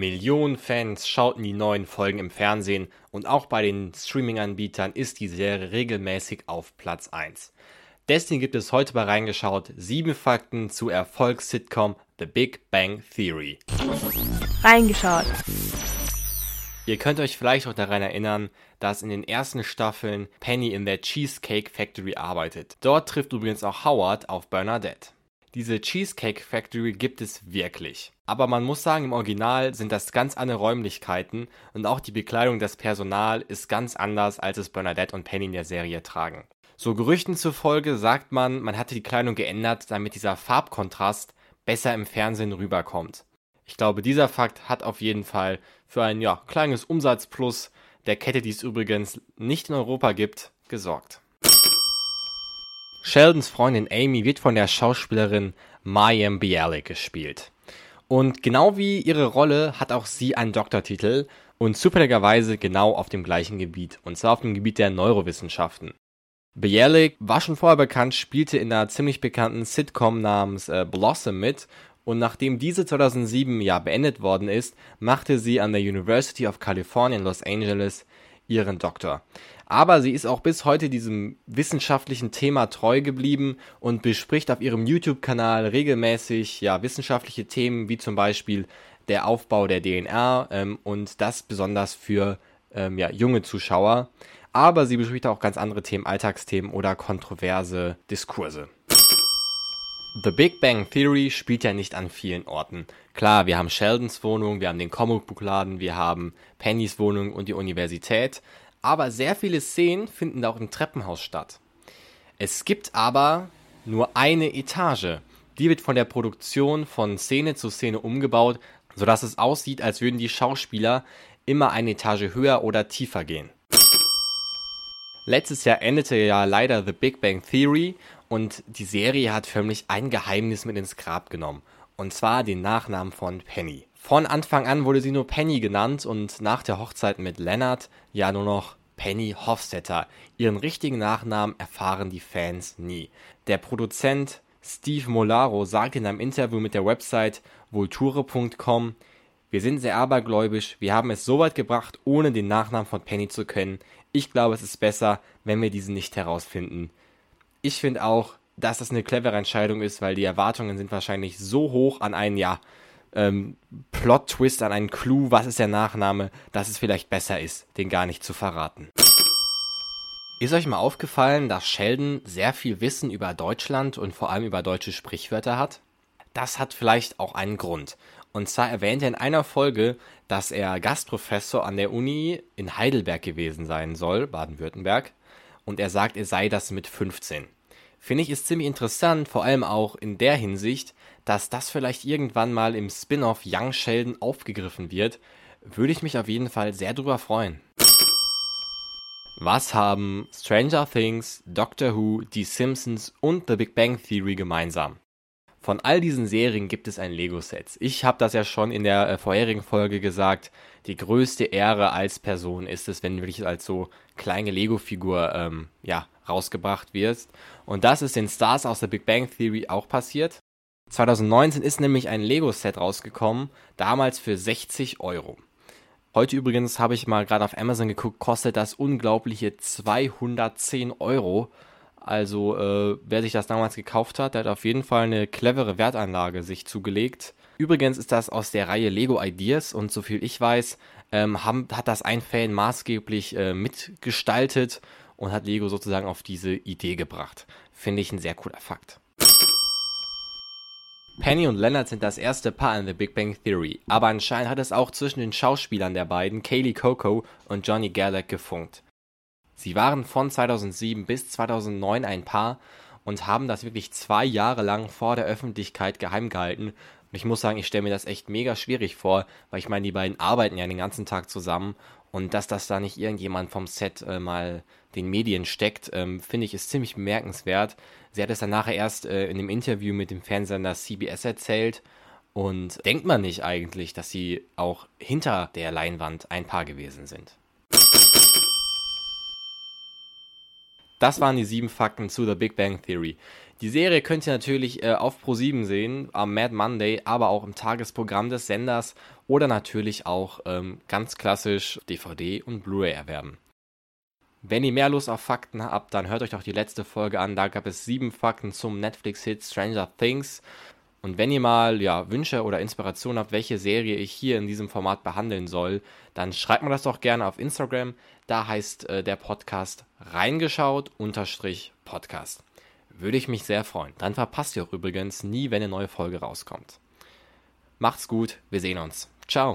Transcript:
Millionen Fans schauten die neuen Folgen im Fernsehen und auch bei den Streaming-Anbietern ist die Serie regelmäßig auf Platz 1. Deswegen gibt es heute bei Reingeschaut sieben Fakten zu Erfolgs-Sitcom The Big Bang Theory. Reingeschaut. Ihr könnt euch vielleicht auch daran erinnern, dass in den ersten Staffeln Penny in der Cheesecake Factory arbeitet. Dort trifft übrigens auch Howard auf Bernadette. Diese Cheesecake Factory gibt es wirklich. Aber man muss sagen, im Original sind das ganz andere Räumlichkeiten und auch die Bekleidung des Personal ist ganz anders, als es Bernadette und Penny in der Serie tragen. So Gerüchten zufolge sagt man, man hatte die Kleidung geändert, damit dieser Farbkontrast besser im Fernsehen rüberkommt. Ich glaube, dieser Fakt hat auf jeden Fall für ein ja, kleines Umsatzplus der Kette, die es übrigens nicht in Europa gibt, gesorgt. Sheldons Freundin Amy wird von der Schauspielerin Mayim Bialik gespielt. Und genau wie ihre Rolle hat auch sie einen Doktortitel und zufälligerweise genau auf dem gleichen Gebiet, und zwar auf dem Gebiet der Neurowissenschaften. Bialik war schon vorher bekannt, spielte in einer ziemlich bekannten Sitcom namens äh, Blossom mit und nachdem diese 2007 ja beendet worden ist, machte sie an der University of California in Los Angeles ihren Doktor. Aber sie ist auch bis heute diesem wissenschaftlichen Thema treu geblieben und bespricht auf ihrem YouTube-Kanal regelmäßig ja wissenschaftliche Themen wie zum Beispiel der Aufbau der DNA ähm, und das besonders für ähm, ja, junge Zuschauer. Aber sie bespricht auch ganz andere Themen, Alltagsthemen oder kontroverse Diskurse. The Big Bang Theory spielt ja nicht an vielen Orten. Klar, wir haben Sheldons Wohnung, wir haben den Comicbuchladen, wir haben Pennys Wohnung und die Universität, aber sehr viele Szenen finden auch im Treppenhaus statt. Es gibt aber nur eine Etage. Die wird von der Produktion von Szene zu Szene umgebaut, sodass es aussieht, als würden die Schauspieler immer eine Etage höher oder tiefer gehen. Letztes Jahr endete ja leider The Big Bang Theory und die Serie hat förmlich ein Geheimnis mit ins Grab genommen. Und zwar den Nachnamen von Penny. Von Anfang an wurde sie nur Penny genannt und nach der Hochzeit mit Leonard ja nur noch Penny Hofstetter. Ihren richtigen Nachnamen erfahren die Fans nie. Der Produzent Steve Molaro sagt in einem Interview mit der Website vulture.com, wir sind sehr abergläubisch, wir haben es so weit gebracht, ohne den Nachnamen von Penny zu kennen. Ich glaube, es ist besser, wenn wir diesen nicht herausfinden. Ich finde auch, dass das eine clevere Entscheidung ist, weil die Erwartungen sind wahrscheinlich so hoch an einen, ja, ähm, Plot-Twist, an einen Clou, was ist der Nachname, dass es vielleicht besser ist, den gar nicht zu verraten. Ist euch mal aufgefallen, dass Sheldon sehr viel Wissen über Deutschland und vor allem über deutsche Sprichwörter hat? Das hat vielleicht auch einen Grund. Und zwar erwähnt er in einer Folge, dass er Gastprofessor an der Uni in Heidelberg gewesen sein soll, Baden-Württemberg. Und er sagt, er sei das mit 15 finde ich ist ziemlich interessant, vor allem auch in der Hinsicht, dass das vielleicht irgendwann mal im Spin-off Young Sheldon aufgegriffen wird, würde ich mich auf jeden Fall sehr drüber freuen. Was haben Stranger Things, Doctor Who, Die Simpsons und The Big Bang Theory gemeinsam? Von all diesen Serien gibt es ein Lego-Set. Ich habe das ja schon in der äh, vorherigen Folge gesagt. Die größte Ehre als Person ist es, wenn wirklich als so kleine Lego-Figur ähm, ja, rausgebracht wirst. Und das ist den Stars aus der Big Bang Theory auch passiert. 2019 ist nämlich ein Lego-Set rausgekommen, damals für 60 Euro. Heute übrigens habe ich mal gerade auf Amazon geguckt, kostet das unglaubliche 210 Euro. Also äh, wer sich das damals gekauft hat, der hat auf jeden Fall eine clevere Wertanlage sich zugelegt. Übrigens ist das aus der Reihe Lego Ideas und soviel ich weiß, ähm, haben, hat das ein Fan maßgeblich äh, mitgestaltet und hat Lego sozusagen auf diese Idee gebracht. Finde ich ein sehr cooler Fakt. Penny und Leonard sind das erste Paar in The Big Bang Theory, aber anscheinend hat es auch zwischen den Schauspielern der beiden, Kaylee Coco und Johnny Gallic, gefunkt. Sie waren von 2007 bis 2009 ein Paar und haben das wirklich zwei Jahre lang vor der Öffentlichkeit geheim gehalten. Und ich muss sagen, ich stelle mir das echt mega schwierig vor, weil ich meine, die beiden arbeiten ja den ganzen Tag zusammen und dass das da nicht irgendjemand vom Set äh, mal den Medien steckt, ähm, finde ich, ist ziemlich bemerkenswert. Sie hat es dann nachher erst äh, in dem Interview mit dem Fernsehsender CBS erzählt. Und denkt man nicht eigentlich, dass sie auch hinter der Leinwand ein Paar gewesen sind. Das waren die sieben Fakten zu The Big Bang Theory. Die Serie könnt ihr natürlich äh, auf Pro7 sehen, am Mad Monday, aber auch im Tagesprogramm des Senders oder natürlich auch ähm, ganz klassisch DVD und Blu-ray erwerben. Wenn ihr mehr Lust auf Fakten habt, dann hört euch doch die letzte Folge an. Da gab es sieben Fakten zum Netflix-Hit Stranger Things. Und wenn ihr mal ja, Wünsche oder Inspiration habt, welche Serie ich hier in diesem Format behandeln soll, dann schreibt mir das doch gerne auf Instagram. Da heißt äh, der Podcast reingeschaut unterstrich Podcast. Würde ich mich sehr freuen. Dann verpasst ihr auch übrigens nie, wenn eine neue Folge rauskommt. Macht's gut, wir sehen uns. Ciao.